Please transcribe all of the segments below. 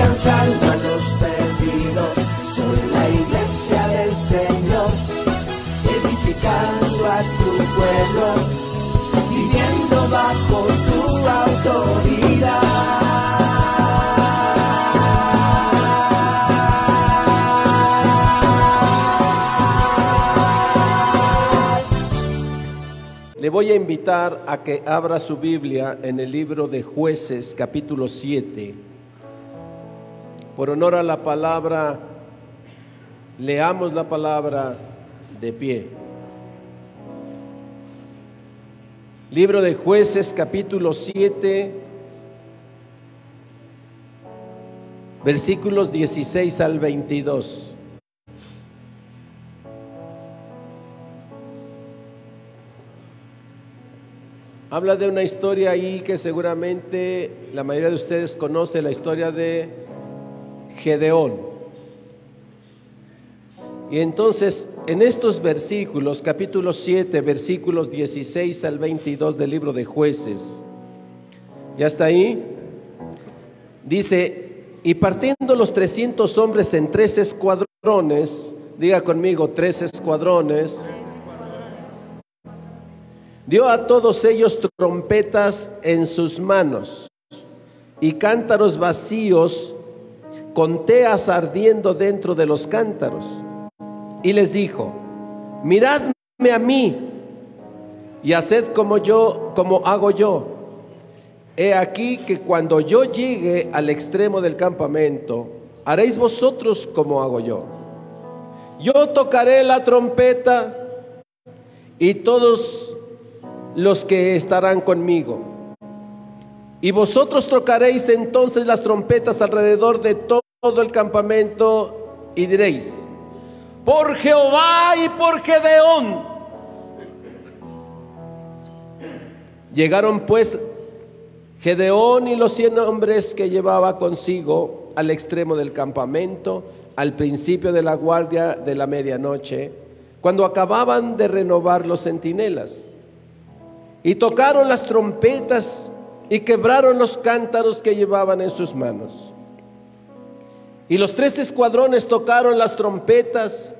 alcanzando a los perdidos. Soy la iglesia del Señor, edificando a tu pueblo, viviendo bajo tu autoridad. Le voy a invitar a que abra su Biblia en el libro de jueces capítulo 7. Por honor a la palabra, leamos la palabra de pie. Libro de jueces capítulo 7, versículos 16 al 22. Habla de una historia ahí que seguramente la mayoría de ustedes conoce, la historia de Gedeón. Y entonces, en estos versículos, capítulo 7, versículos 16 al 22 del libro de jueces, ya está ahí, dice, y partiendo los 300 hombres en tres escuadrones, diga conmigo, tres escuadrones, dio a todos ellos trompetas en sus manos y cántaros vacíos con teas ardiendo dentro de los cántaros. Y les dijo, miradme a mí y haced como yo, como hago yo. He aquí que cuando yo llegue al extremo del campamento, haréis vosotros como hago yo. Yo tocaré la trompeta y todos los que estarán conmigo. Y vosotros tocaréis entonces las trompetas alrededor de todo el campamento y diréis, por Jehová y por Gedeón. Llegaron pues Gedeón y los cien hombres que llevaba consigo al extremo del campamento, al principio de la guardia de la medianoche, cuando acababan de renovar los centinelas. Y tocaron las trompetas y quebraron los cántaros que llevaban en sus manos. Y los tres escuadrones tocaron las trompetas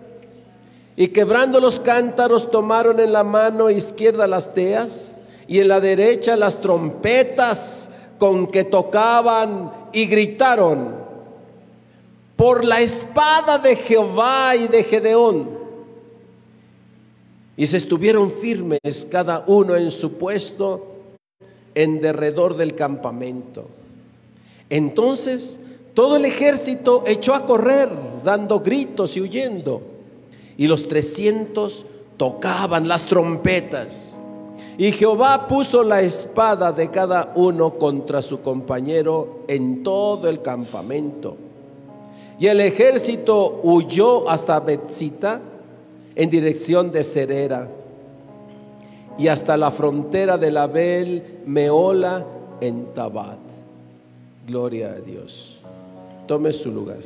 y quebrando los cántaros tomaron en la mano izquierda las teas y en la derecha las trompetas con que tocaban y gritaron por la espada de Jehová y de Gedeón. Y se estuvieron firmes cada uno en su puesto en derredor del campamento. Entonces todo el ejército echó a correr, dando gritos y huyendo. Y los trescientos tocaban las trompetas. Y Jehová puso la espada de cada uno contra su compañero en todo el campamento. Y el ejército huyó hasta Betzita en dirección de Cerera y hasta la frontera de la Bel Meola en Tabat. Gloria a Dios. Tome su lugar.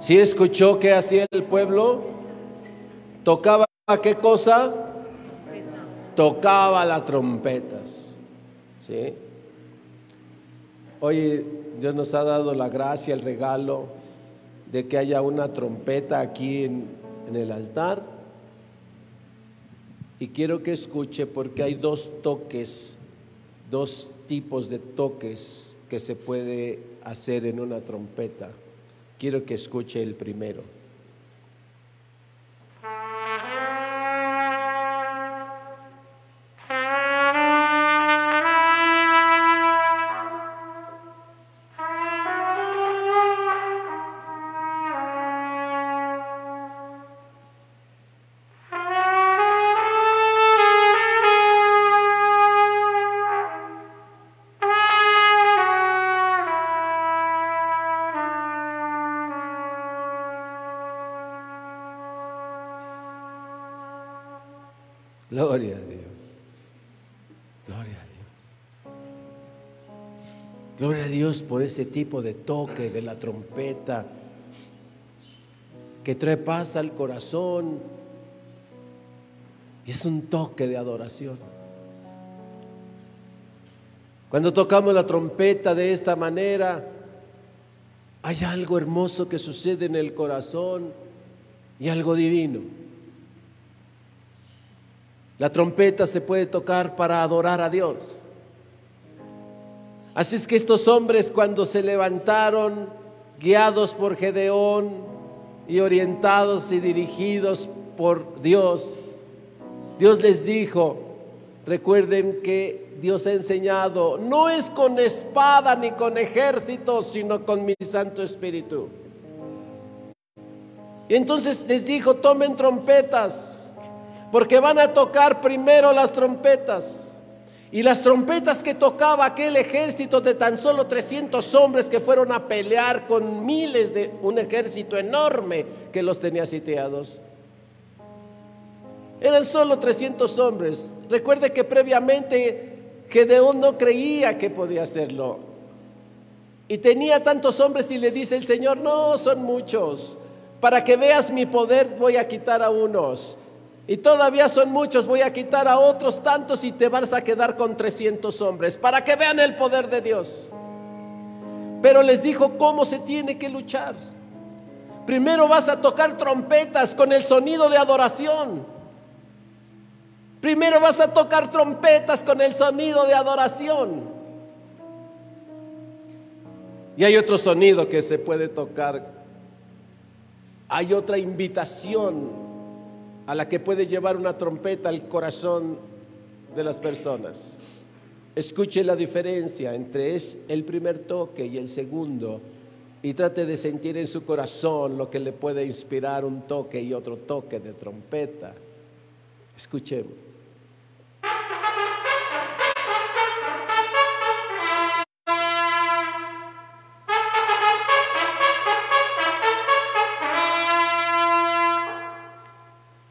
¿Sí escuchó qué hacía el pueblo? ¿Tocaba qué cosa? Tocaba las trompetas. ¿Sí? Hoy Dios nos ha dado la gracia, el regalo de que haya una trompeta aquí en, el altar. Y quiero que escuche porque hay dos toques, dos tipos de toques que se puede hacer en una trompeta. Quiero que escuche el primero. Gloria a Dios. Gloria a Dios. Gloria a Dios por ese tipo de toque de la trompeta que trae paz al corazón. Y es un toque de adoración. Cuando tocamos la trompeta de esta manera, hay algo hermoso que sucede en el corazón y algo divino. La trompeta se puede tocar para adorar a Dios. Así es que estos hombres cuando se levantaron, guiados por Gedeón y orientados y dirigidos por Dios, Dios les dijo, recuerden que Dios ha enseñado, no es con espada ni con ejército, sino con mi Santo Espíritu. Y entonces les dijo, tomen trompetas, porque van a tocar primero las trompetas. Y las trompetas que tocaba aquel ejército de tan solo 300 hombres que fueron a pelear con miles de un ejército enorme que los tenía sitiados. Eran solo 300 hombres. Recuerde que previamente Gedeón no creía que podía hacerlo. Y tenía tantos hombres y le dice el Señor, no, son muchos. Para que veas mi poder voy a quitar a unos. Y todavía son muchos, voy a quitar a otros tantos y te vas a quedar con 300 hombres. Para que vean el poder de Dios. Pero les dijo cómo se tiene que luchar. Primero vas a tocar trompetas con el sonido de adoración. Primero vas a tocar trompetas con el sonido de adoración. Y hay otro sonido que se puede tocar. Hay otra invitación a la que puede llevar una trompeta al corazón de las personas. Escuche la diferencia entre el primer toque y el segundo y trate de sentir en su corazón lo que le puede inspirar un toque y otro toque de trompeta. Escuchemos.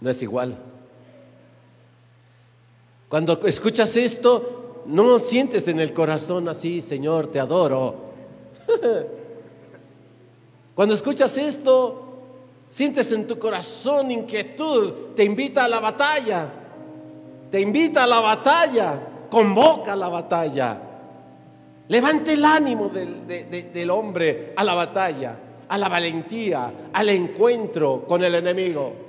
No es igual. Cuando escuchas esto, no sientes en el corazón así, Señor, te adoro. Cuando escuchas esto, sientes en tu corazón inquietud, te invita a la batalla, te invita a la batalla, convoca a la batalla. Levante el ánimo del, del hombre a la batalla, a la valentía, al encuentro con el enemigo.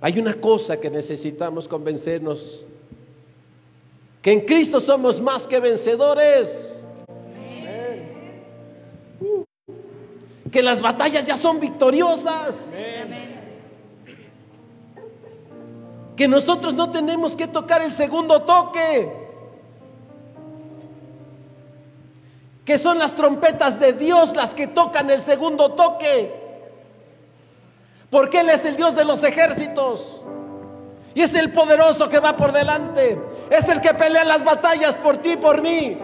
Hay una cosa que necesitamos convencernos, que en Cristo somos más que vencedores. Que las batallas ya son victoriosas. Que nosotros no tenemos que tocar el segundo toque. Que son las trompetas de Dios las que tocan el segundo toque. Porque Él es el Dios de los ejércitos. Y es el poderoso que va por delante. Es el que pelea las batallas por ti, por mí.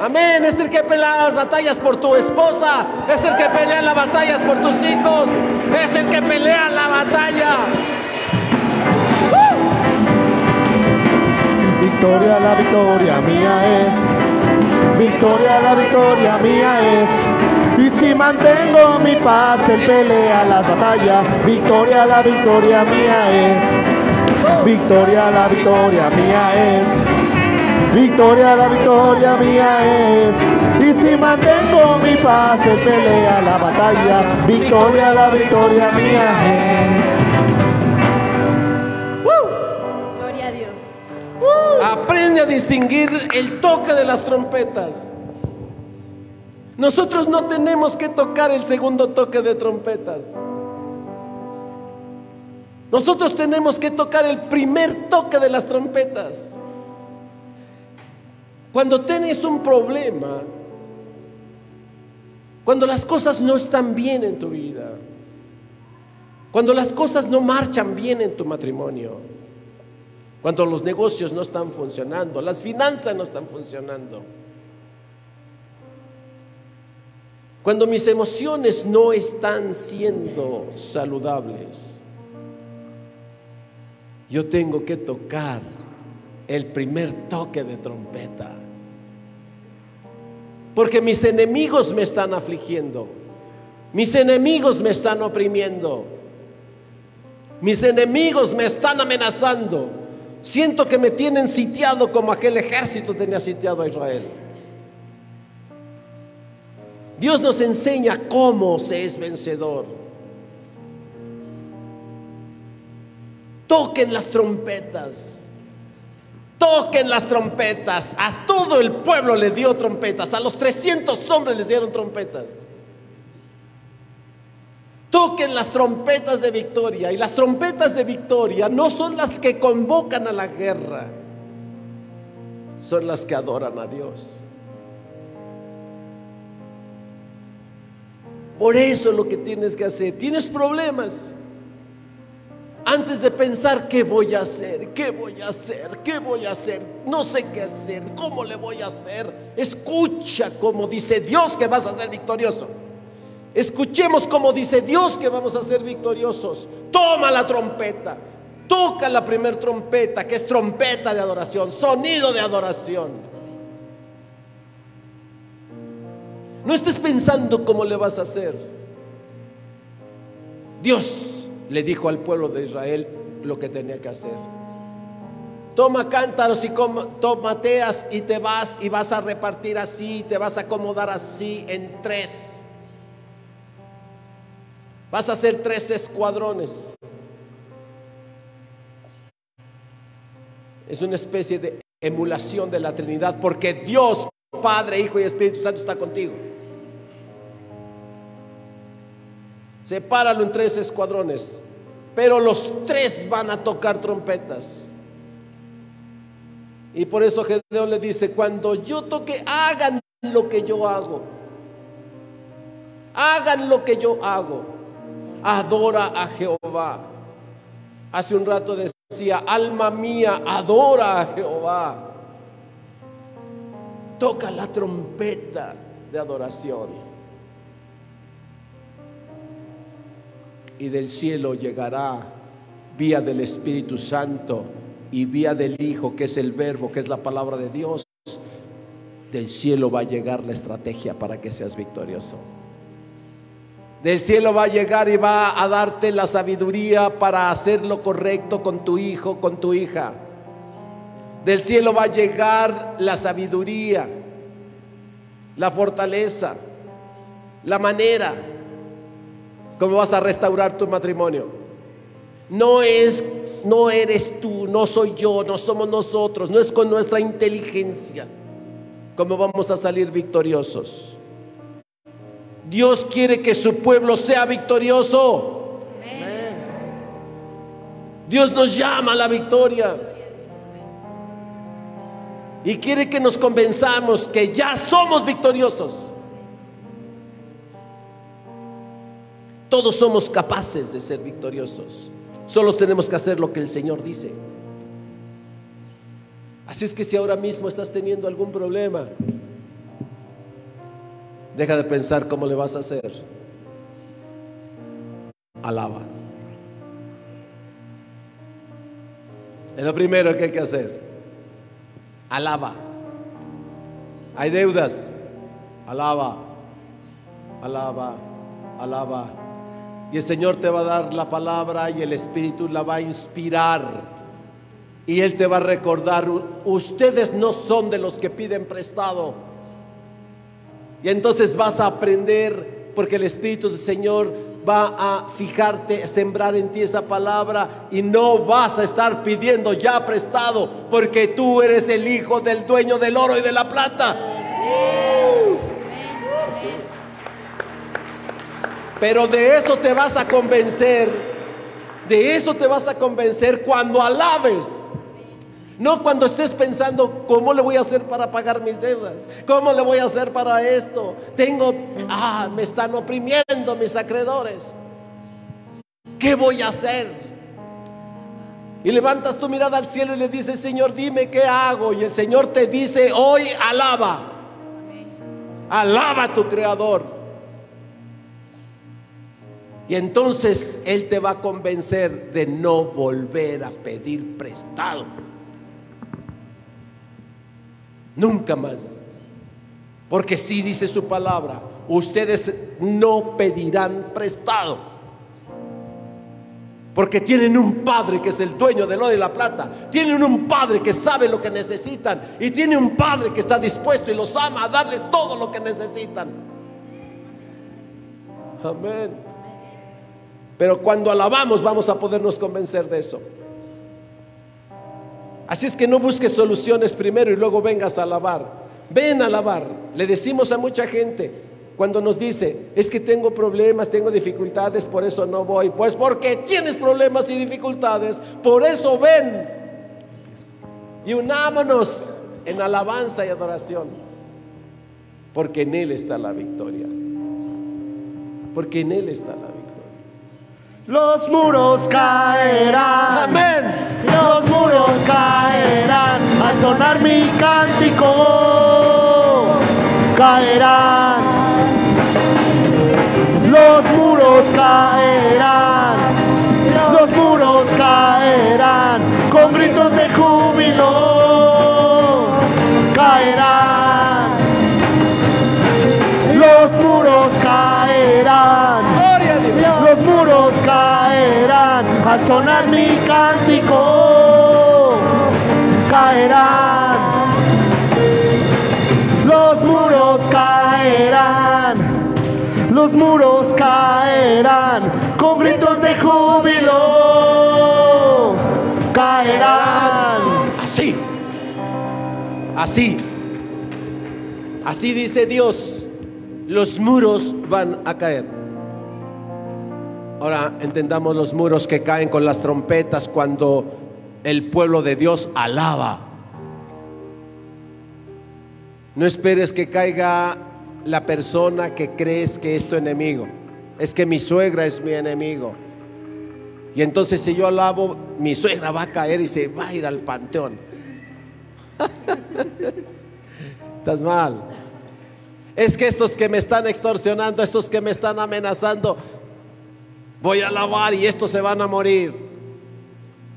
Amén. Es el que pelea las batallas por tu esposa. Es el que pelea las batallas por tus hijos. Es el que pelea la batalla. Victoria, la victoria mía es. Victoria, la victoria mía es. Y si mantengo mi paz, él pelea las batallas. Victoria, la victoria mía es. Victoria, la victoria mía es. Victoria, la victoria mía es. Y si mantengo mi paz, él pelea la batalla. Victoria, la victoria mía es. Gloria a Dios. Aprende a distinguir el toque de las trompetas. Nosotros no tenemos que tocar el segundo toque de trompetas. Nosotros tenemos que tocar el primer toque de las trompetas. Cuando tienes un problema, cuando las cosas no están bien en tu vida, cuando las cosas no marchan bien en tu matrimonio, cuando los negocios no están funcionando, las finanzas no están funcionando, Cuando mis emociones no están siendo saludables, yo tengo que tocar el primer toque de trompeta. Porque mis enemigos me están afligiendo. Mis enemigos me están oprimiendo. Mis enemigos me están amenazando. Siento que me tienen sitiado como aquel ejército tenía sitiado a Israel. Dios nos enseña cómo se es vencedor. Toquen las trompetas. Toquen las trompetas. A todo el pueblo le dio trompetas. A los 300 hombres les dieron trompetas. Toquen las trompetas de victoria. Y las trompetas de victoria no son las que convocan a la guerra. Son las que adoran a Dios. Por eso lo que tienes que hacer. Tienes problemas. Antes de pensar qué voy a hacer, qué voy a hacer, qué voy a hacer, no sé qué hacer, cómo le voy a hacer, escucha como dice Dios que vas a ser victorioso. Escuchemos como dice Dios que vamos a ser victoriosos. Toma la trompeta, toca la primer trompeta, que es trompeta de adoración, sonido de adoración. No estés pensando cómo le vas a hacer. Dios le dijo al pueblo de Israel lo que tenía que hacer. Toma cántaros y tomateas y te vas y vas a repartir así, te vas a acomodar así en tres. Vas a hacer tres escuadrones. Es una especie de emulación de la Trinidad porque Dios, Padre, Hijo y Espíritu Santo está contigo. Sepáralo en tres escuadrones. Pero los tres van a tocar trompetas. Y por eso Gedeón le dice, cuando yo toque, hagan lo que yo hago. Hagan lo que yo hago. Adora a Jehová. Hace un rato decía, alma mía, adora a Jehová. Toca la trompeta de adoración. Y del cielo llegará vía del Espíritu Santo y vía del Hijo, que es el verbo, que es la palabra de Dios. Del cielo va a llegar la estrategia para que seas victorioso. Del cielo va a llegar y va a darte la sabiduría para hacer lo correcto con tu hijo, con tu hija. Del cielo va a llegar la sabiduría, la fortaleza, la manera ¿Cómo vas a restaurar tu matrimonio? No es, no eres tú, no soy yo, no somos nosotros, no es con nuestra inteligencia cómo vamos a salir victoriosos. Dios quiere que su pueblo sea victorioso. Dios nos llama a la victoria. Y quiere que nos convenzamos que ya somos victoriosos. Todos somos capaces de ser victoriosos. Solo tenemos que hacer lo que el Señor dice. Así es que si ahora mismo estás teniendo algún problema, deja de pensar cómo le vas a hacer. Alaba. Es lo primero que hay que hacer. Alaba. Hay deudas. Alaba. Alaba. Alaba. Y el Señor te va a dar la palabra y el Espíritu la va a inspirar. Y Él te va a recordar, ustedes no son de los que piden prestado. Y entonces vas a aprender, porque el Espíritu del Señor va a fijarte, sembrar en ti esa palabra y no vas a estar pidiendo ya prestado, porque tú eres el hijo del dueño del oro y de la plata. Pero de eso te vas a convencer. De eso te vas a convencer cuando alabes. No cuando estés pensando, ¿cómo le voy a hacer para pagar mis deudas? ¿Cómo le voy a hacer para esto? Tengo, ah, me están oprimiendo mis acreedores. ¿Qué voy a hacer? Y levantas tu mirada al cielo y le dices, Señor, dime qué hago. Y el Señor te dice, hoy alaba. Alaba a tu Creador. Y entonces Él te va a convencer de no volver a pedir prestado. Nunca más. Porque si dice su palabra, ustedes no pedirán prestado. Porque tienen un padre que es el dueño del oro y la plata. Tienen un padre que sabe lo que necesitan. Y tiene un padre que está dispuesto y los ama a darles todo lo que necesitan. Amén. Pero cuando alabamos vamos a podernos convencer de eso. Así es que no busques soluciones primero y luego vengas a alabar. Ven a alabar. Le decimos a mucha gente, cuando nos dice, es que tengo problemas, tengo dificultades, por eso no voy. Pues porque tienes problemas y dificultades, por eso ven. Y unámonos en alabanza y adoración. Porque en Él está la victoria. Porque en Él está la victoria. Los muros caerán. Amén. Los muros caerán al sonar mi cántico. Caerán. Los muros caerán. Los muros caerán con gritos de júbilo. Caerán. Los muros caerán. Al sonar mi cántico. Caerán. Los muros caerán. Los muros caerán con gritos de júbilo. Caerán. Así. Así. Así dice Dios. Los muros van a caer. Ahora entendamos los muros que caen con las trompetas cuando el pueblo de Dios alaba. No esperes que caiga la persona que crees que es tu enemigo. Es que mi suegra es mi enemigo. Y entonces si yo alabo, mi suegra va a caer y se va a ir al panteón. Estás mal. Es que estos que me están extorsionando, estos que me están amenazando, voy a alabar y estos se van a morir.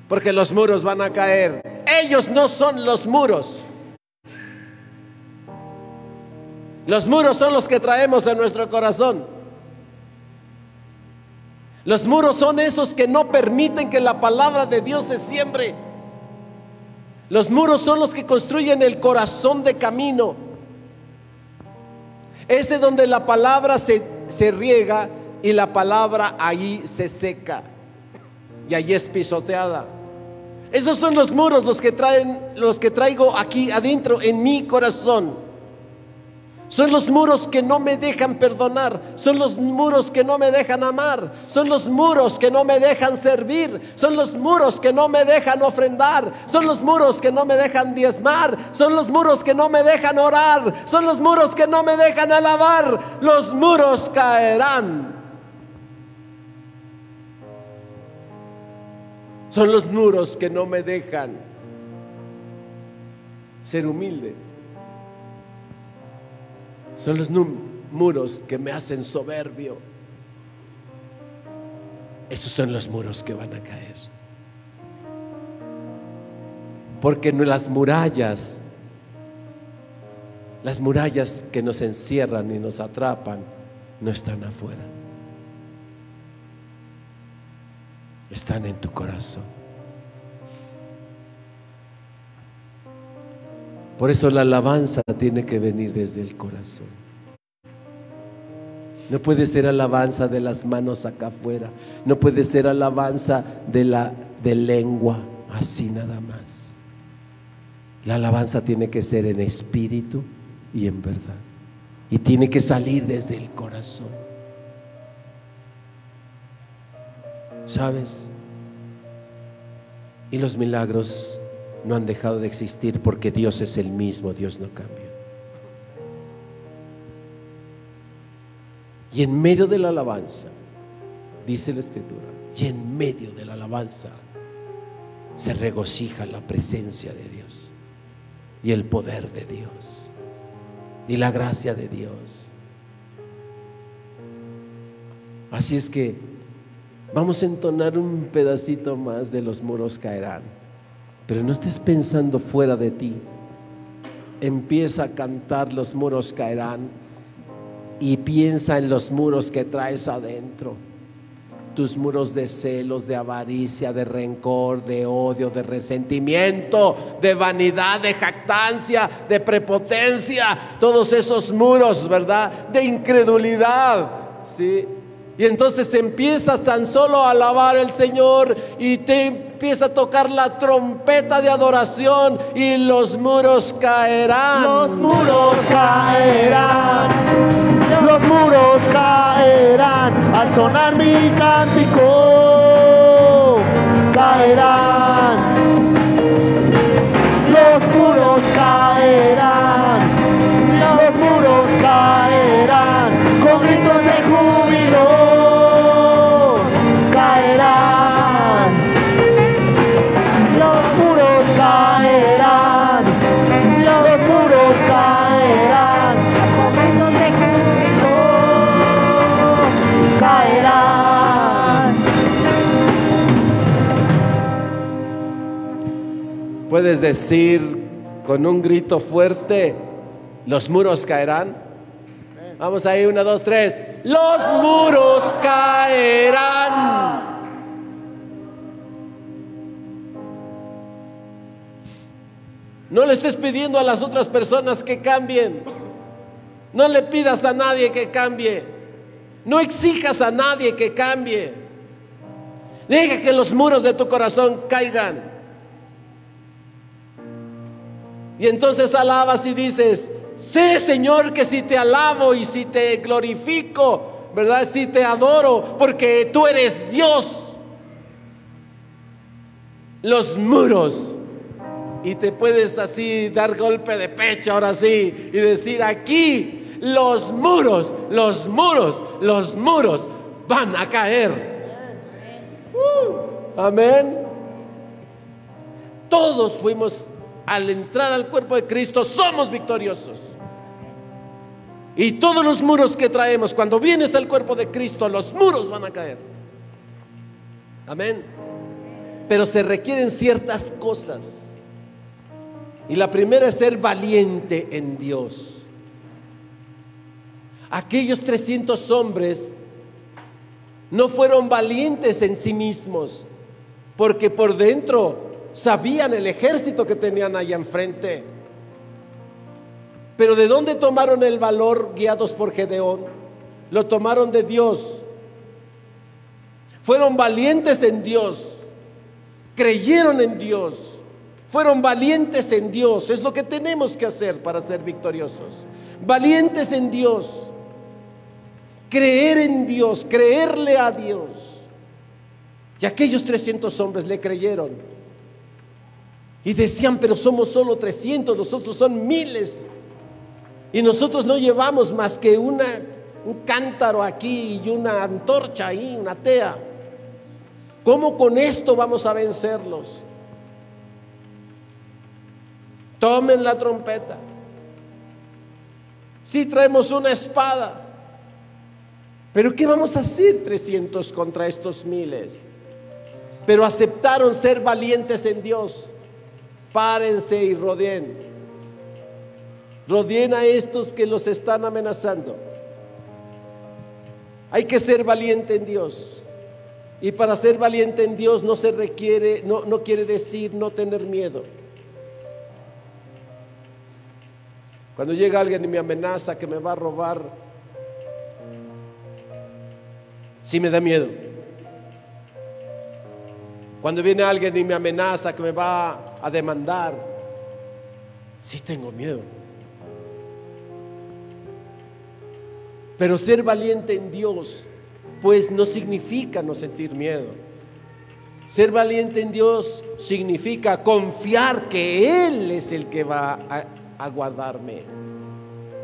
Porque los muros van a caer. Ellos no son los muros. Los muros son los que traemos en nuestro corazón. Los muros son esos que no permiten que la palabra de Dios se siembre. Los muros son los que construyen el corazón de camino. Ese donde la palabra se, se riega y la palabra ahí se seca. Y allí es pisoteada. Esos son los muros los que traen, los que traigo aquí adentro en mi corazón. Son los muros que no me dejan perdonar. Son los muros que no me dejan amar. Son los muros que no me dejan servir. Son los muros que no me dejan ofrendar. Son los muros que no me dejan diezmar. Son los muros que no me dejan orar. Son los muros que no me dejan alabar. Los muros caerán. Son los muros que no me dejan ser humilde. Son los muros que me hacen soberbio. Esos son los muros que van a caer. Porque las murallas, las murallas que nos encierran y nos atrapan, no están afuera. Están en tu corazón. Por eso la alabanza tiene que venir desde el corazón. No puede ser alabanza de las manos acá afuera. No puede ser alabanza de la de lengua, así nada más. La alabanza tiene que ser en espíritu y en verdad. Y tiene que salir desde el corazón. ¿Sabes? Y los milagros no han dejado de existir porque Dios es el mismo, Dios no cambia. Y en medio de la alabanza, dice la escritura, y en medio de la alabanza se regocija la presencia de Dios y el poder de Dios y la gracia de Dios. Así es que vamos a entonar un pedacito más de los muros caerán. Pero no estés pensando fuera de ti. Empieza a cantar los muros caerán y piensa en los muros que traes adentro. Tus muros de celos, de avaricia, de rencor, de odio, de resentimiento, de vanidad, de jactancia, de prepotencia. Todos esos muros, ¿verdad? De incredulidad. ¿Sí? Y entonces empiezas tan solo a alabar al Señor y te empieza a tocar la trompeta de adoración y los muros caerán. Los muros caerán, los muros caerán al sonar mi cántico. Caerán, los muros caerán, Decir con un grito fuerte, los muros caerán. Vamos ahí, una, dos, tres. Los muros caerán. No le estés pidiendo a las otras personas que cambien. No le pidas a nadie que cambie. No exijas a nadie que cambie. Deja que los muros de tu corazón caigan. Y entonces alabas y dices, sé Señor que si te alabo y si te glorifico, ¿verdad? Si te adoro, porque tú eres Dios. Los muros. Y te puedes así dar golpe de pecho ahora sí y decir, aquí los muros, los muros, los muros van a caer. Uh, amén. Todos fuimos al entrar al cuerpo de Cristo, somos victoriosos. Y todos los muros que traemos, cuando vienes al cuerpo de Cristo, los muros van a caer. Amén. Pero se requieren ciertas cosas. Y la primera es ser valiente en Dios. Aquellos 300 hombres no fueron valientes en sí mismos, porque por dentro sabían el ejército que tenían allá enfrente. Pero ¿de dónde tomaron el valor guiados por Gedeón? Lo tomaron de Dios. Fueron valientes en Dios. Creyeron en Dios. Fueron valientes en Dios. Es lo que tenemos que hacer para ser victoriosos. Valientes en Dios. Creer en Dios. Creerle a Dios. Y aquellos 300 hombres le creyeron. Y decían, pero somos solo 300, nosotros son miles. Y nosotros no llevamos más que una, un cántaro aquí y una antorcha ahí, una tea. ¿Cómo con esto vamos a vencerlos? Tomen la trompeta. Si traemos una espada. Pero ¿qué vamos a hacer 300 contra estos miles? Pero aceptaron ser valientes en Dios. Párense y rodeen. Rodeen a estos que los están amenazando. Hay que ser valiente en Dios. Y para ser valiente en Dios no se requiere, no, no quiere decir no tener miedo. Cuando llega alguien y me amenaza que me va a robar, sí me da miedo. Cuando viene alguien y me amenaza que me va a demandar, sí tengo miedo. Pero ser valiente en Dios, pues no significa no sentir miedo. Ser valiente en Dios significa confiar que Él es el que va a, a guardarme.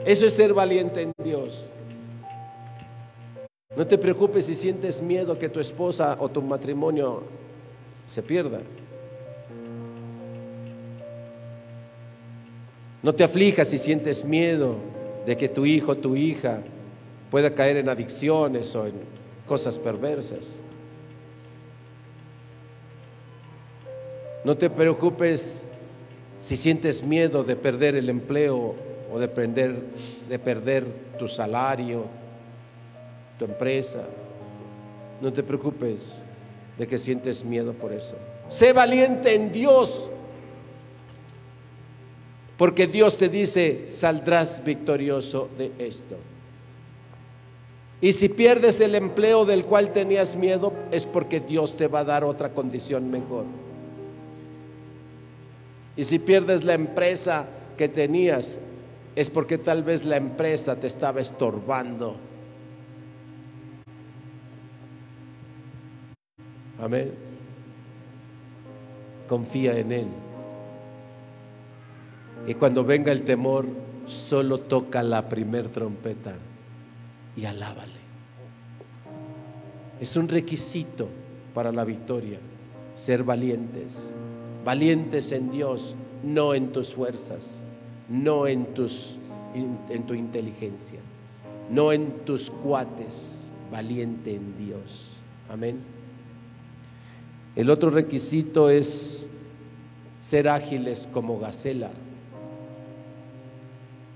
Eso es ser valiente en Dios. No te preocupes si sientes miedo que tu esposa o tu matrimonio se pierda. No te aflijas si sientes miedo de que tu hijo o tu hija pueda caer en adicciones o en cosas perversas. No te preocupes si sientes miedo de perder el empleo o de perder, de perder tu salario, tu empresa. No te preocupes de que sientes miedo por eso. Sé valiente en Dios. Porque Dios te dice, saldrás victorioso de esto. Y si pierdes el empleo del cual tenías miedo, es porque Dios te va a dar otra condición mejor. Y si pierdes la empresa que tenías, es porque tal vez la empresa te estaba estorbando. Amén. Confía en Él. Y cuando venga el temor, solo toca la primer trompeta y alábale. Es un requisito para la victoria, ser valientes. Valientes en Dios, no en tus fuerzas, no en, tus, en tu inteligencia, no en tus cuates, valiente en Dios. Amén. El otro requisito es ser ágiles como gacela.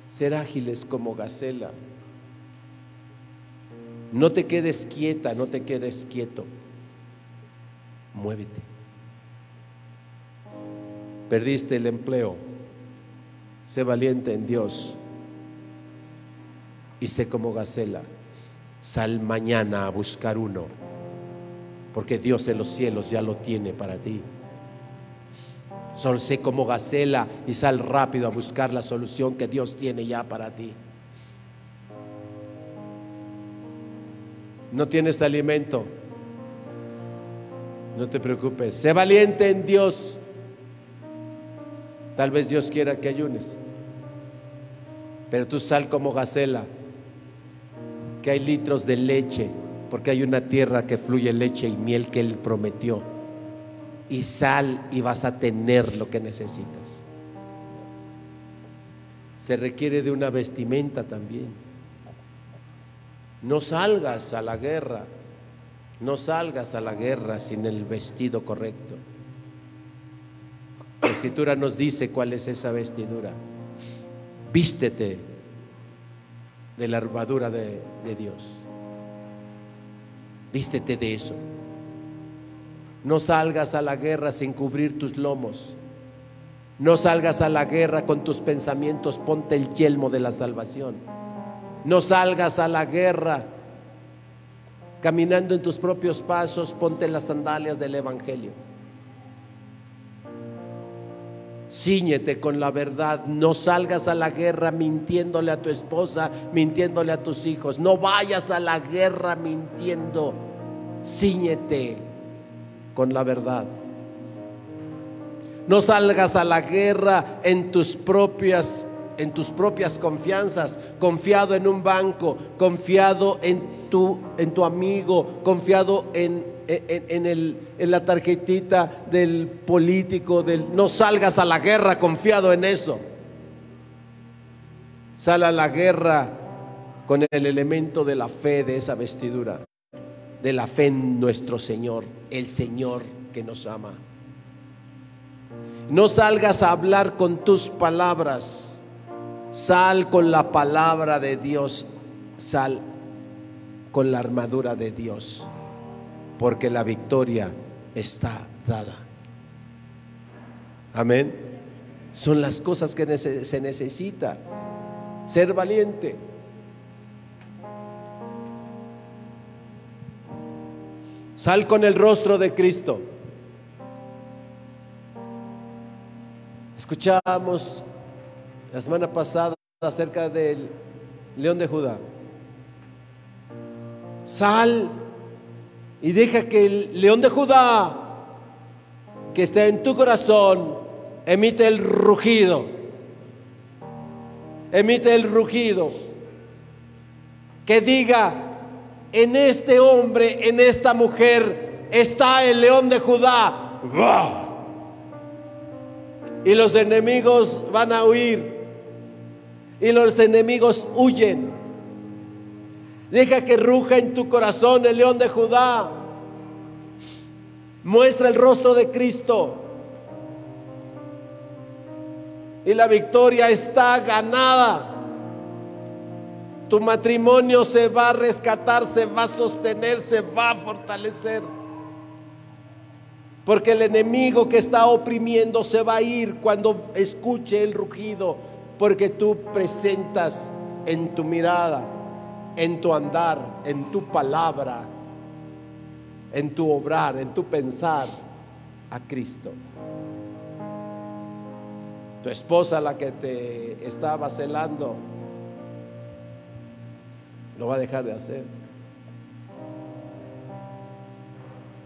Ser ágiles como gacela. No te quedes quieta, no te quedes quieto. Muévete. Perdiste el empleo. Sé valiente en Dios. Y sé como gacela. Sal mañana a buscar uno. Porque Dios en los cielos ya lo tiene para ti. Sol sé como gacela y sal rápido a buscar la solución que Dios tiene ya para ti. No tienes alimento. No te preocupes. Sé valiente en Dios. Tal vez Dios quiera que ayunes. Pero tú sal como gacela. Que hay litros de leche. Porque hay una tierra que fluye leche y miel que Él prometió. Y sal y vas a tener lo que necesitas. Se requiere de una vestimenta también. No salgas a la guerra, no salgas a la guerra sin el vestido correcto. La escritura nos dice cuál es esa vestidura. Vístete de la armadura de, de Dios. Vístete de eso. No salgas a la guerra sin cubrir tus lomos. No salgas a la guerra con tus pensamientos, ponte el yelmo de la salvación. No salgas a la guerra caminando en tus propios pasos, ponte las sandalias del Evangelio. Cíñete con la verdad, no salgas a la guerra mintiéndole a tu esposa, mintiéndole a tus hijos, no vayas a la guerra mintiendo, Cíñete con la verdad. No salgas a la guerra en tus propias en tus propias confianzas, confiado en un banco, confiado en tu, en tu amigo, confiado en, en, la tarjetita del político, del, no salgas a la guerra confiado en eso. Sal a la guerra con el elemento de la fe de esa vestidura, de la fe en nuestro Señor, el Señor que nos ama. No salgas a hablar con tus palabras Sal con la palabra de Dios, sal con la armadura de Dios, porque la victoria está dada. Amén. Son las cosas que se necesita. Ser valiente. Sal con el rostro de Cristo. Escuchamos la semana pasada acerca del león de Judá. Sal y deja que el león de Judá que está en tu corazón emite el rugido. Emite el rugido. Que diga, en este hombre, en esta mujer, está el león de Judá. Y los enemigos van a huir y los enemigos huyen. Deja que ruja en tu corazón el león de Judá. Muestra el rostro de Cristo. Y la victoria está ganada. Tu matrimonio se va a rescatar, se va a sostener, se va a fortalecer. Porque el enemigo que está oprimiendo se va a ir cuando escuche el rugido. Porque tú presentas en tu mirada, en tu andar, en tu palabra, en tu obrar, en tu pensar a Cristo. Tu esposa, la que te estaba celando, lo va a dejar de hacer.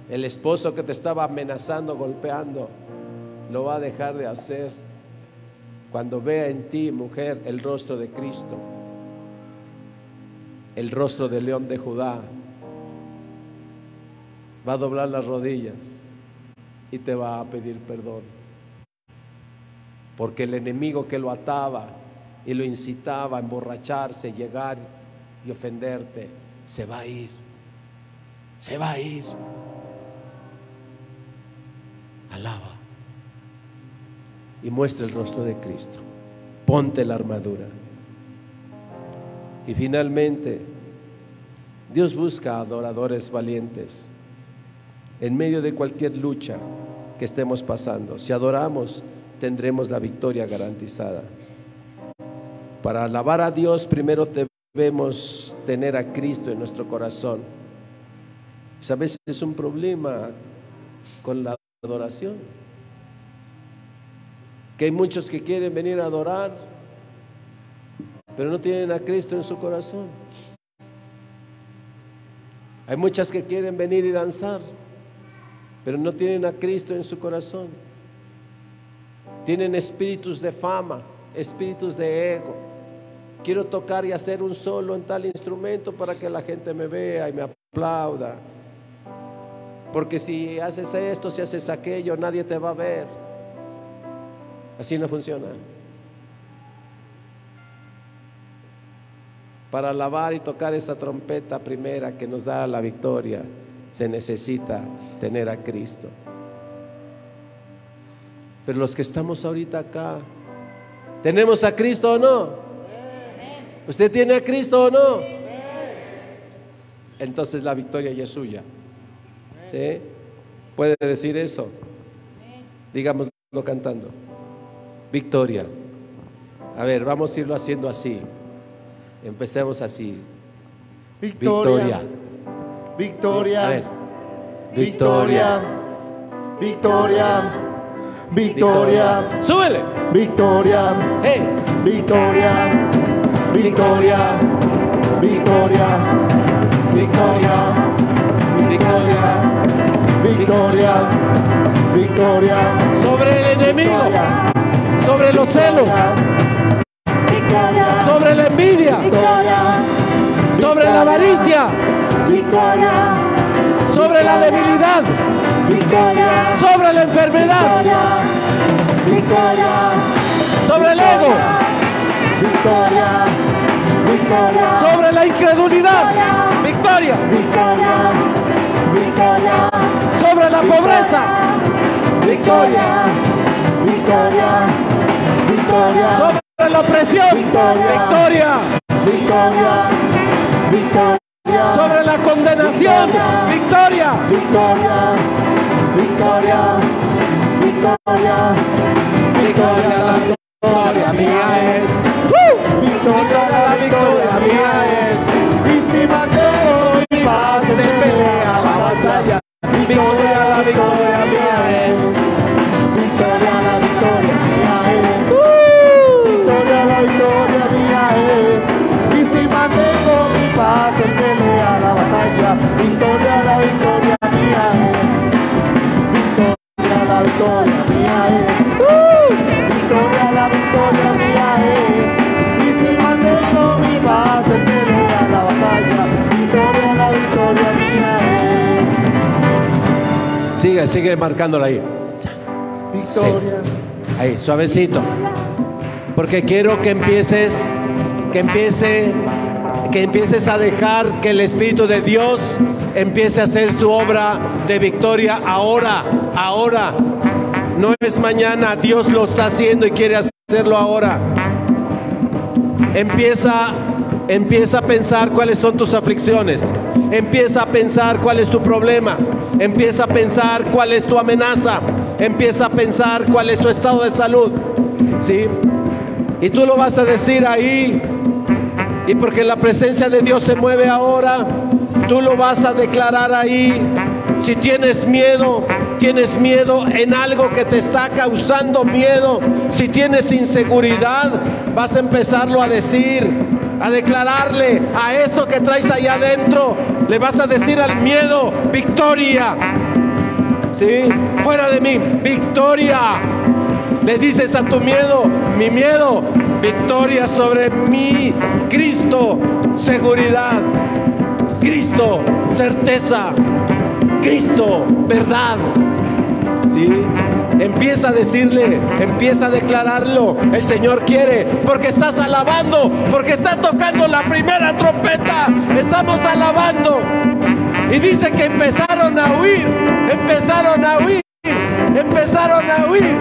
El esposo que te estaba amenazando, golpeando, lo va a dejar de hacer cuando vea en ti, mujer, el rostro de Cristo, el rostro del león de Judá. Va a doblar las rodillas y te va a pedir perdón. Porque el enemigo que lo ataba y lo incitaba a emborracharse, llegar y ofenderte, se va a ir. Se va a ir. Alaba. Y muestra el rostro de Cristo. Ponte la armadura. Y finalmente, Dios busca adoradores valientes en medio de cualquier lucha que estemos pasando. Si adoramos, tendremos la victoria garantizada. Para alabar a Dios, primero debemos tener a Cristo en nuestro corazón. A veces es un problema con la adoración. Que hay muchos que quieren venir a adorar, pero no tienen a Cristo en su corazón. Hay muchas que quieren venir y danzar, pero no tienen a Cristo en su corazón. Tienen espíritus de fama, espíritus de ego. Quiero tocar y hacer un solo en tal instrumento para que la gente me vea y me aplauda. Porque si haces esto, si haces aquello, nadie te va a ver. Así no funciona. Para alabar y tocar esa trompeta primera que nos da la victoria, se necesita tener a Cristo. Pero los que estamos ahorita acá, ¿tenemos a Cristo o no? ¿Usted tiene a Cristo o no? Entonces la victoria ya es suya. ¿Sí? ¿Puede decir eso? Digámoslo cantando. Victoria. A ver, vamos a irlo haciendo así. Empecemos así. Victoria. Victoria. Victoria. A ver. Victoria. Victoria. Victoria. Súbele. Victoria. Hey. Victoria. Victoria. Victoria. Victoria. Victoria. Victoria. Victoria. Sobre el enemigo. Sobre los celos. Victoria, Sobre la envidia. victoria, Sobre la avaricia. victoria, Sobre la debilidad. victoria, Sobre la enfermedad. victoria, Sobre el ego. Victoria. Victoria. Sobre la incredulidad. Victoria. Victoria. Victoria. Sobre la pobreza. Victoria. Victoria. Victoria. Sobre la opresión. Victoria. Victoria. Victoria. Sobre la condenación. Victoria. Victoria. Victoria. Victoria. Victoria, la victoria mía es. Victoria. La victoria mía es. Y si mantengo mi paz Se pelea la batalla. Victoria, la victoria Sigue, marcándola ahí. Victoria. Ahí, suavecito. Porque quiero que empieces, que empiece, que empieces a dejar que el Espíritu de Dios empiece a hacer su obra de victoria ahora, ahora. No es mañana, Dios lo está haciendo y quiere hacerlo ahora. Empieza, empieza a pensar cuáles son tus aflicciones. Empieza a pensar cuál es tu problema. Empieza a pensar cuál es tu amenaza. Empieza a pensar cuál es tu estado de salud. ¿Sí? Y tú lo vas a decir ahí. Y porque la presencia de Dios se mueve ahora, tú lo vas a declarar ahí. Si tienes miedo, tienes miedo en algo que te está causando miedo, si tienes inseguridad, vas a empezarlo a decir, a declararle a eso que traes allá adentro. Le vas a decir al miedo, victoria. ¿Sí? Fuera de mí, victoria. Le dices a tu miedo, mi miedo, victoria sobre mí, Cristo, seguridad, Cristo, certeza, Cristo, verdad. ¿Sí? Empieza a decirle, empieza a declararlo. El Señor quiere, porque estás alabando, porque está tocando la primera trompeta. Estamos alabando. Y dice que empezaron a huir, empezaron a huir, empezaron a huir.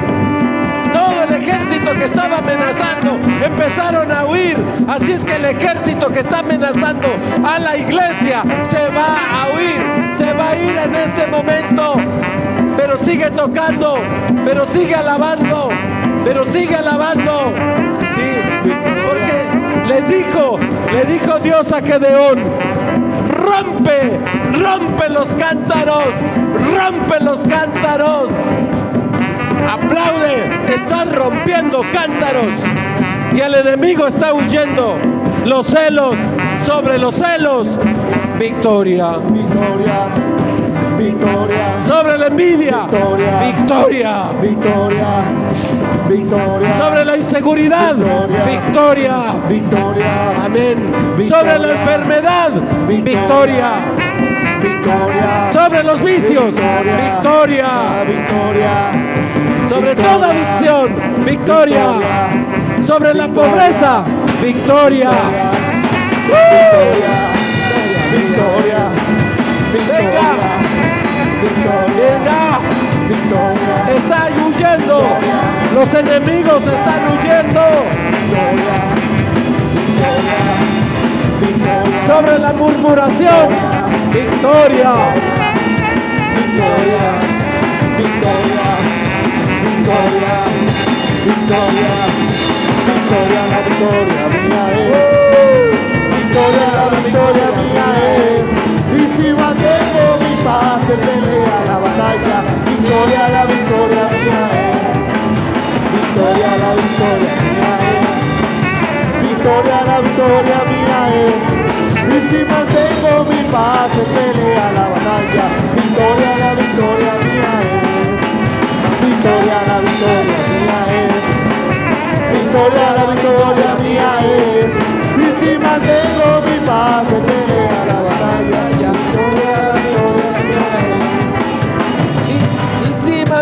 Todo el ejército que estaba amenazando empezaron a huir. Así es que el ejército que está amenazando a la iglesia se va a huir, se va a ir en este momento. Pero sigue tocando, pero sigue alabando, pero sigue alabando. Sí, porque les dijo, le dijo Dios a Gedeón, rompe, rompe los cántaros, rompe los cántaros. Aplaude, estás rompiendo cántaros y el enemigo está huyendo. Los celos sobre los celos. Victoria, victoria, Sobre la envidia, Victoria. victoria. victoria, victoria. Sobre la inseguridad, Victoria. victoria. victoria, Amén. Victoria. Sobre la enfermedad, victoria. victoria. Sobre los vicios, victoria. victoria. Sobre Victoria. toda adicción, victoria. Sobre la pobreza, victoria. Victoria, victoria, Venga. Victoria, Venga, victoria, está huyendo. Los enemigos están huyendo. Sobre la murmuración, victoria. victoria, victoria, victoria, victoria, victoria, la victoria mía es, victoria, la victoria mía es, paz la batalla, victoria, la victoria mía es, victoria, la victoria mía es, victoria, la victoria mía es, y si mantengo mi paz en pelea la batalla, victoria, la victoria mía es, victoria, la victoria mía es, victoria, la victoria mía es, y si mantengo mi paz en pelea la batalla, victoria, la victoria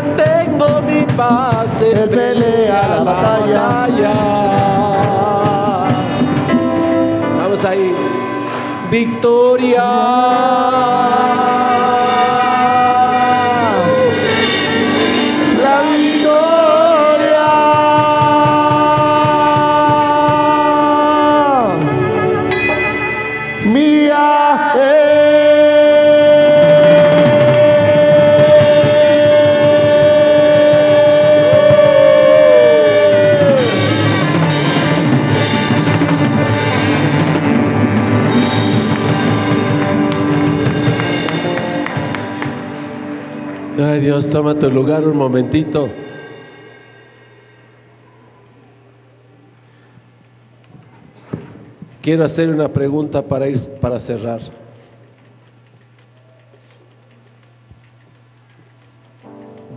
si mantengo mi paz Él pelea la batalla. Vamos ahí. Victoria. Dios, toma tu lugar un momentito. Quiero hacer una pregunta para ir para cerrar.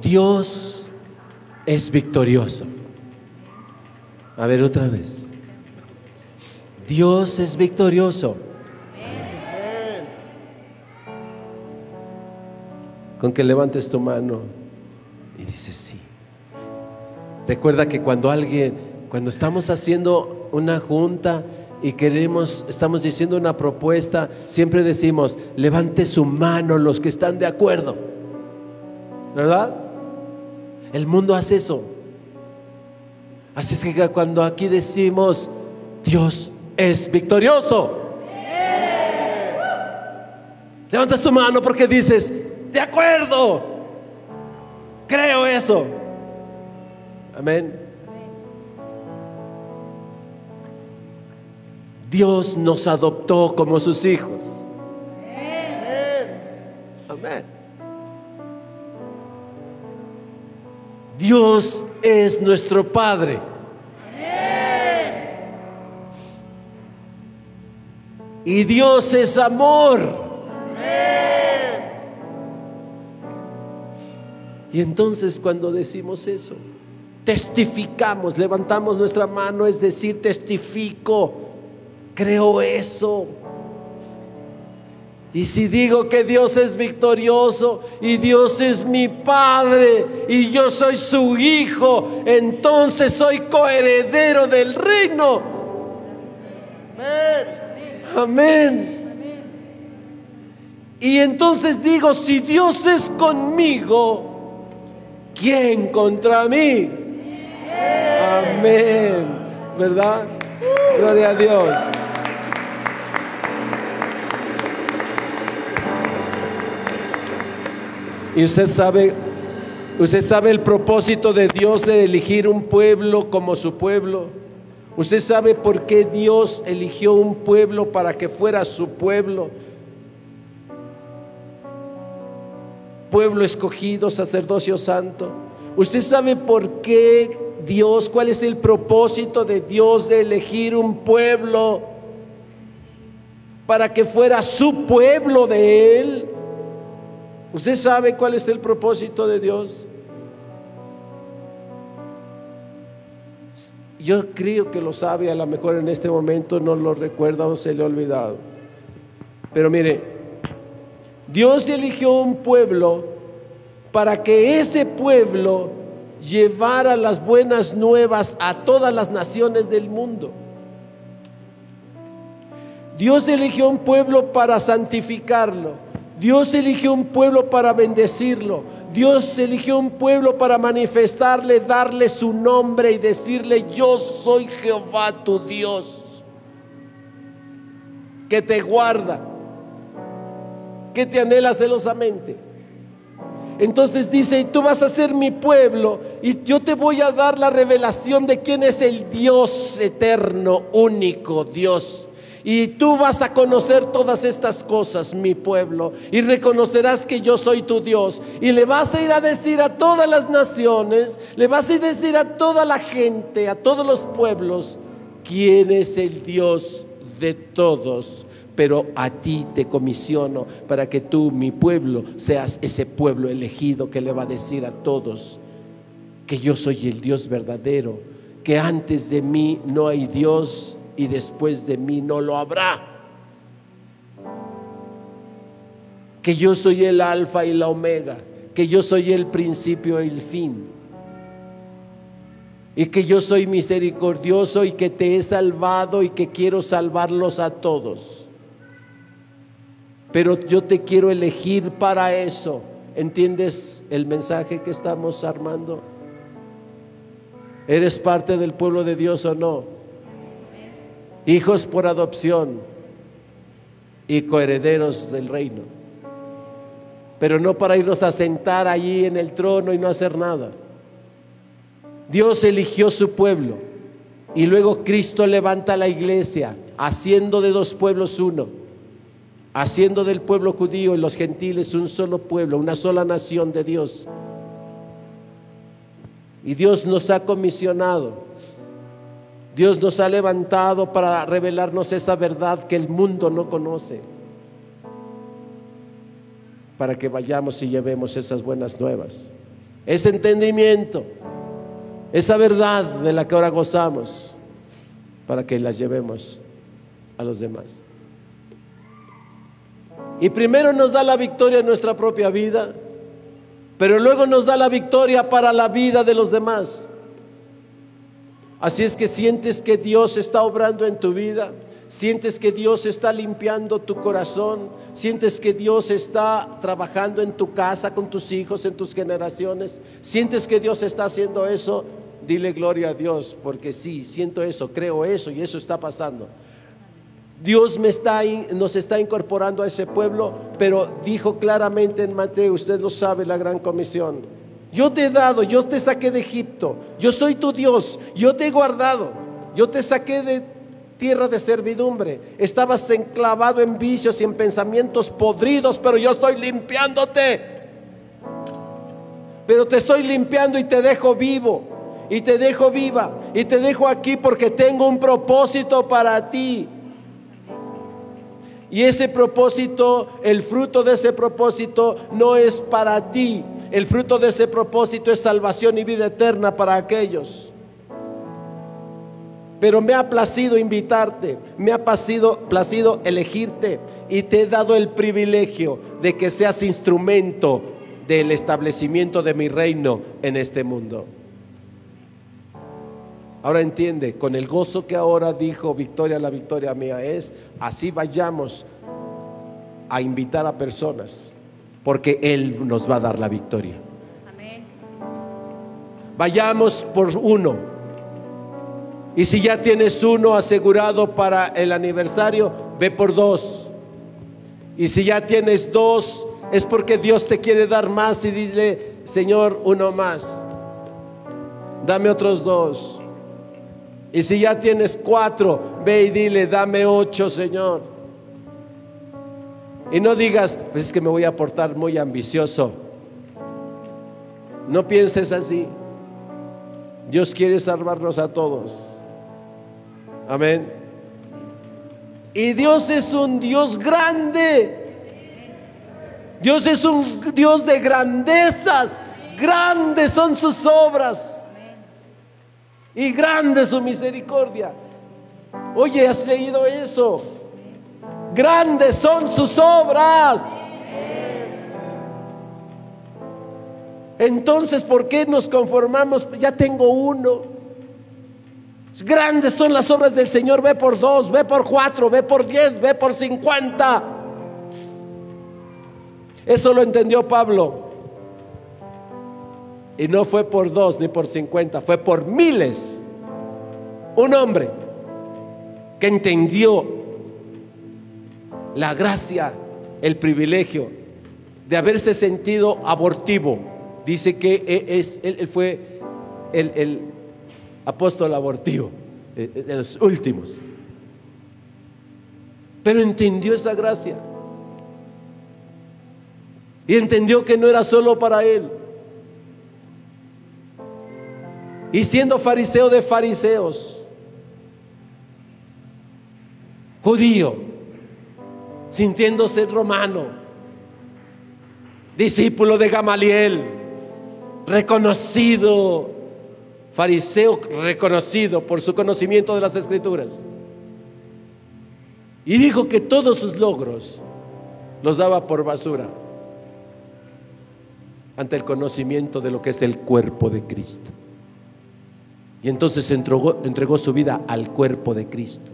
Dios es victorioso. A ver otra vez. Dios es victorioso. Con que levantes tu mano y dices sí. Recuerda que cuando alguien, cuando estamos haciendo una junta y queremos, estamos diciendo una propuesta, siempre decimos, levante su mano los que están de acuerdo. ¿Verdad? El mundo hace eso. Así es que cuando aquí decimos, Dios es victorioso. Levanta tu mano porque dices, de acuerdo, creo eso. Amén. Dios nos adoptó como sus hijos. Amén. Dios es nuestro Padre. Y Dios es amor. Y entonces cuando decimos eso, testificamos, levantamos nuestra mano, es decir, testifico, creo eso. Y si digo que Dios es victorioso y Dios es mi Padre y yo soy su hijo, entonces soy coheredero del reino. Amén. Y entonces digo, si Dios es conmigo, ¿quién contra mí? Amén. ¿Verdad? Gloria a Dios. Y usted sabe, usted sabe el propósito de Dios de elegir un pueblo como su pueblo. Usted sabe por qué Dios eligió un pueblo para que fuera su pueblo. Pueblo escogido, sacerdocio santo. Usted sabe por qué Dios, cuál es el propósito de Dios de elegir un pueblo para que fuera su pueblo de Él. ¿Usted sabe cuál es el propósito de Dios? Yo creo que lo sabe, a lo mejor en este momento no lo recuerda o se le ha olvidado. Pero mire, Dios eligió un pueblo para que ese pueblo llevara las buenas nuevas a todas las naciones del mundo. Dios eligió un pueblo para santificarlo. Dios eligió un pueblo para bendecirlo. Dios eligió un pueblo para manifestarle, darle su nombre y decirle, yo soy Jehová tu Dios, que te guarda, que te anhela celosamente. Entonces dice, tú vas a ser mi pueblo y yo te voy a dar la revelación de quién es el Dios eterno, único Dios y tú vas a conocer todas estas cosas, mi pueblo, y reconocerás que yo soy tu Dios. Y le vas a ir a decir a todas las naciones, le vas a ir a decir a toda la gente, a todos los pueblos, quién es el Dios de todos. Pero a ti te comisiono para que tú, mi pueblo, seas ese pueblo elegido que le va a decir a todos que yo soy el Dios verdadero, que antes de mí no hay Dios y después de mí no lo habrá. Que yo soy el alfa y la omega, que yo soy el principio y el fin. Y que yo soy misericordioso y que te he salvado y que quiero salvarlos a todos. Pero yo te quiero elegir para eso. ¿Entiendes el mensaje que estamos armando? ¿Eres parte del pueblo de Dios o no? hijos por adopción y coherederos del reino. Pero no para irnos a sentar allí en el trono y no hacer nada. Dios eligió su pueblo y luego Cristo levanta la iglesia, haciendo de dos pueblos uno, haciendo del pueblo judío y los gentiles un solo pueblo, una sola nación de Dios. Y Dios nos ha comisionado Dios nos ha levantado para revelarnos esa verdad que el mundo no conoce. Para que vayamos y llevemos esas buenas nuevas. Ese entendimiento, esa verdad de la que ahora gozamos, para que las llevemos a los demás. Y primero nos da la victoria en nuestra propia vida, pero luego nos da la victoria para la vida de los demás. Así es que sientes que Dios está obrando en tu vida, Sientes que Dios está limpiando tu corazón. Sientes que Dios está trabajando en tu casa, con tus hijos, en tus generaciones. Sientes que Dios está haciendo eso. Dile gloria a Dios, porque sí, siento eso, creo eso y eso está pasando. Dios me está, nos está incorporando a ese pueblo, pero dijo claramente en Mateo, usted lo sabe, la gran comisión. Yo te he dado, yo te saqué de Egipto, yo soy tu Dios, yo te he guardado, yo te saqué de tierra de servidumbre, estabas enclavado en vicios y en pensamientos podridos, pero yo estoy limpiándote. Pero te estoy limpiando y te dejo vivo, y te dejo viva, y te dejo aquí porque tengo un propósito para ti. Y ese propósito, el fruto de ese propósito no es para ti. El fruto de ese propósito es salvación y vida eterna para aquellos. Pero me ha placido invitarte, me ha placido, placido elegirte y te he dado el privilegio de que seas instrumento del establecimiento de mi reino en este mundo. Ahora entiende, con el gozo que ahora dijo Victoria, la victoria mía es, así vayamos a invitar a personas, porque Él nos va a dar la victoria. Vayamos por uno. Y si ya tienes uno asegurado para el aniversario, ve por dos. Y si ya tienes dos, es porque Dios te quiere dar más y dile, Señor, uno más. Dame otros dos. Y si ya tienes cuatro, ve y dile, dame ocho, Señor. Y no digas, pues es que me voy a portar muy ambicioso. No pienses así. Dios quiere salvarnos a todos. Amén. Y Dios es un Dios grande. Dios es un Dios de grandezas. Grandes son sus obras y grande su misericordia. Oye, ¿has leído eso? Grandes son sus obras. Entonces, ¿por qué nos conformamos? Ya tengo uno. Grandes son las obras del Señor. Ve por dos, ve por cuatro, ve por diez, ve por cincuenta. Eso lo entendió Pablo. Y no fue por dos ni por cincuenta, fue por miles. Un hombre que entendió la gracia, el privilegio de haberse sentido abortivo. Dice que e, él, fue el, apóstol abortivo, eh, eh, de los últimos. Pero entendió esa gracia. Y entendió que no era solo para él, y siendo fariseo de fariseos, judío, sintiéndose romano, discípulo de Gamaliel, reconocido, fariseo reconocido por su conocimiento de las escrituras. Y dijo que todos sus logros los daba por basura ante el conocimiento de lo que es el cuerpo de Cristo. Y entonces entregó, entregó su vida al cuerpo de Cristo.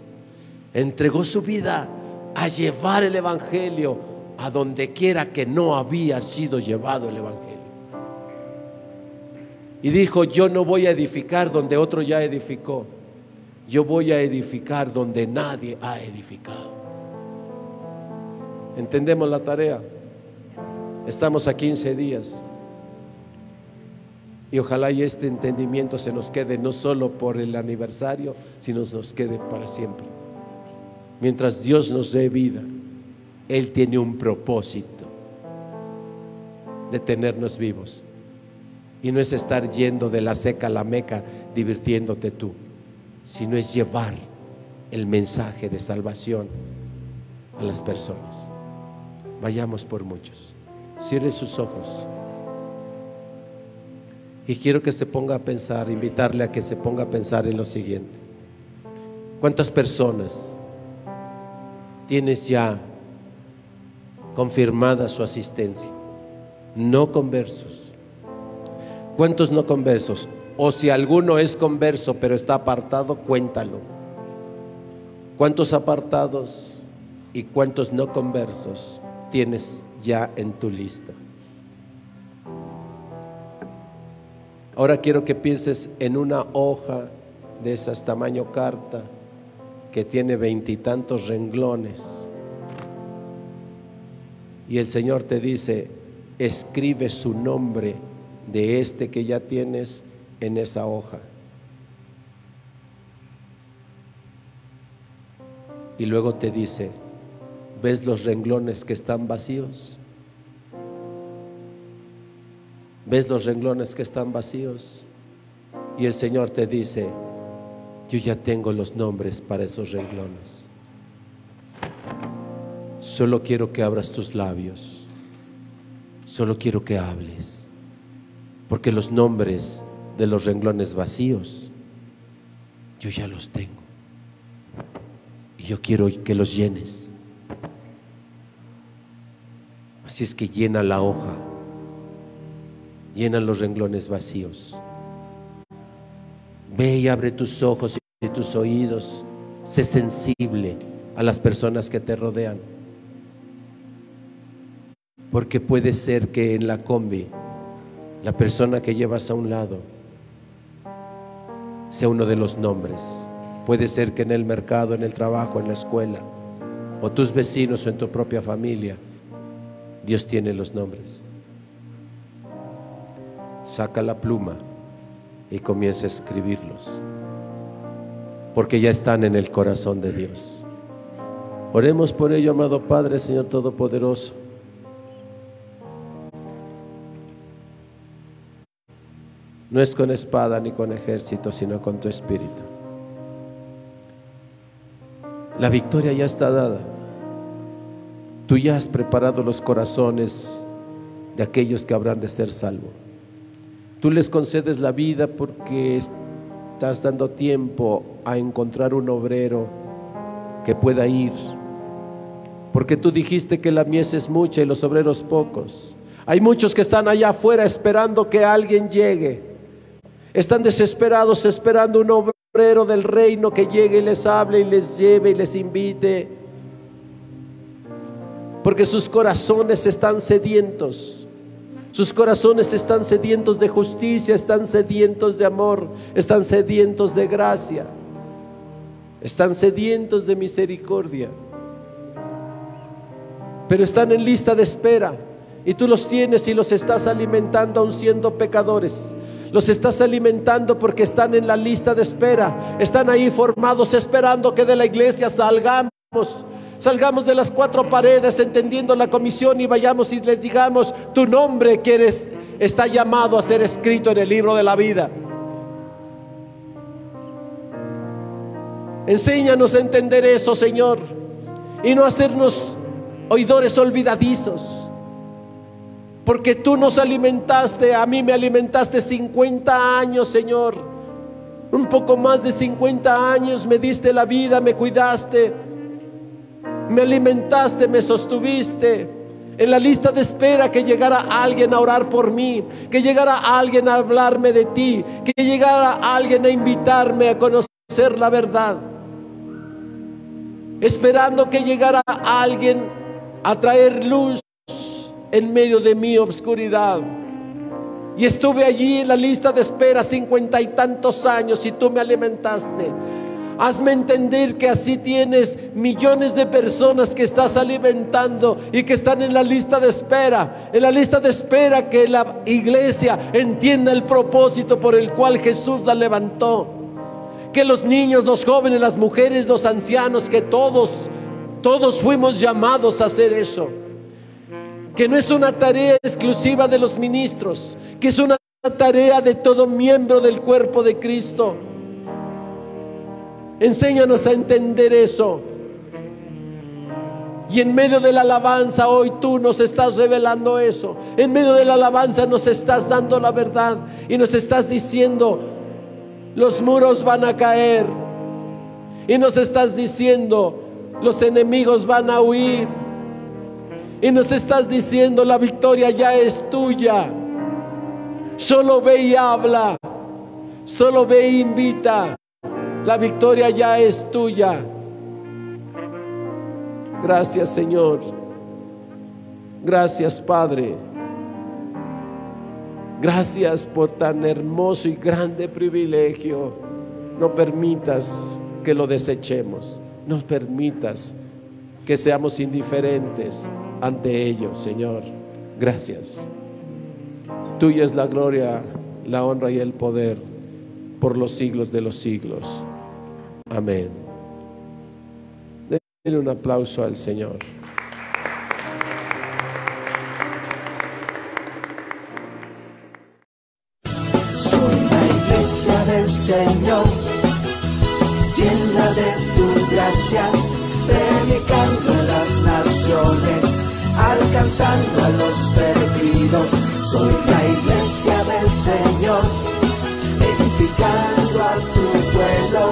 Entregó su vida a llevar el Evangelio a donde quiera que no había sido llevado el Evangelio. Y dijo, yo no voy a edificar donde otro ya edificó. Yo voy a edificar donde nadie ha edificado. ¿Entendemos la tarea? Estamos a 15 días. Y ojalá y este entendimiento se nos quede no solo por el aniversario, sino se nos quede para siempre. Mientras Dios nos dé vida, Él tiene un propósito de tenernos vivos. Y no es estar yendo de la seca a la meca divirtiéndote tú, sino es llevar el mensaje de salvación a las personas. Vayamos por muchos. Cierre sus ojos. Y quiero que se ponga a pensar, invitarle a que se ponga a pensar en lo siguiente. ¿Cuántas personas tienes ya confirmada su asistencia? No conversos. ¿Cuántos no conversos? O si alguno es converso pero está apartado, cuéntalo. ¿Cuántos apartados y cuántos no conversos tienes ya en tu lista? Ahora quiero que pienses en una hoja de esas tamaño carta que tiene veintitantos renglones. Y el Señor te dice, escribe su nombre de este que ya tienes en esa hoja. Y luego te dice, ¿ves los renglones que están vacíos? ¿Ves los renglones que están vacíos? Y el Señor te dice, yo ya tengo los nombres para esos renglones. Solo quiero que abras tus labios. Solo quiero que hables. Porque los nombres de los renglones vacíos, yo ya los tengo. Y yo quiero que los llenes. Así es que llena la hoja. Llena los renglones vacíos. Ve y abre tus ojos y tus oídos. Sé sensible a las personas que te rodean. Porque puede ser que en la combi la persona que llevas a un lado sea uno de los nombres. Puede ser que en el mercado, en el trabajo, en la escuela, o tus vecinos o en tu propia familia, Dios tiene los nombres. Saca la pluma y comienza a escribirlos, porque ya están en el corazón de Dios. Oremos por ello, amado Padre, Señor Todopoderoso. No es con espada ni con ejército, sino con tu espíritu. La victoria ya está dada. Tú ya has preparado los corazones de aquellos que habrán de ser salvos. Tú les concedes la vida porque estás dando tiempo a encontrar un obrero que pueda ir. Porque tú dijiste que la mies es mucha y los obreros pocos. Hay muchos que están allá afuera esperando que alguien llegue. Están desesperados esperando un obrero del reino que llegue y les hable y les lleve y les invite. Porque sus corazones están sedientos. Sus corazones están sedientos de justicia, están sedientos de amor, están sedientos de gracia, están sedientos de misericordia. Pero están en lista de espera y tú los tienes y los estás alimentando aun siendo pecadores. Los estás alimentando porque están en la lista de espera. Están ahí formados esperando que de la iglesia salgamos Salgamos de las cuatro paredes entendiendo la comisión y vayamos y les digamos, tu nombre que está llamado a ser escrito en el libro de la vida. Enséñanos a entender eso, Señor, y no hacernos oidores olvidadizos. Porque tú nos alimentaste, a mí me alimentaste 50 años, Señor. Un poco más de 50 años me diste la vida, me cuidaste me alimentaste, me sostuviste. En la lista de espera que llegara alguien a orar por mí, que llegara alguien a hablarme de ti, que llegara alguien a invitarme a conocer la verdad. Esperando que llegara alguien a traer luz en medio de mi obscuridad. Y estuve allí en la lista de espera cincuenta y tantos años y tú me alimentaste. Hazme entender que así tienes millones de personas que estás alimentando y que están en la lista de espera. En la lista de espera que la iglesia entienda el propósito por el cual Jesús la levantó. Que los niños, los jóvenes, las mujeres, los ancianos, que todos, todos fuimos llamados a hacer eso. Que no es una tarea exclusiva de los ministros, que es una tarea de todo miembro del cuerpo de Cristo. Enséñanos a entender eso. Y en medio de la alabanza hoy tú nos estás revelando eso. En medio de la alabanza nos estás dando la verdad y nos estás diciendo, los muros van a caer. Y nos estás diciendo, los enemigos van a huir. Y nos estás diciendo, la victoria ya es tuya. Solo ve y habla. Solo ve e invita. La victoria ya es tuya. Gracias Señor. Gracias Padre. Gracias por tan hermoso y grande privilegio. No permitas que lo desechemos. No permitas que seamos indiferentes ante ellos, Señor. Gracias. Tuya es la gloria, la honra y el poder por los siglos de los siglos. Amén. Denle un aplauso al Señor. Soy la iglesia del Señor, llena de tu gracia, predicando a las naciones, alcanzando a los perdidos. Soy la iglesia del Señor, edificando a tu pueblo,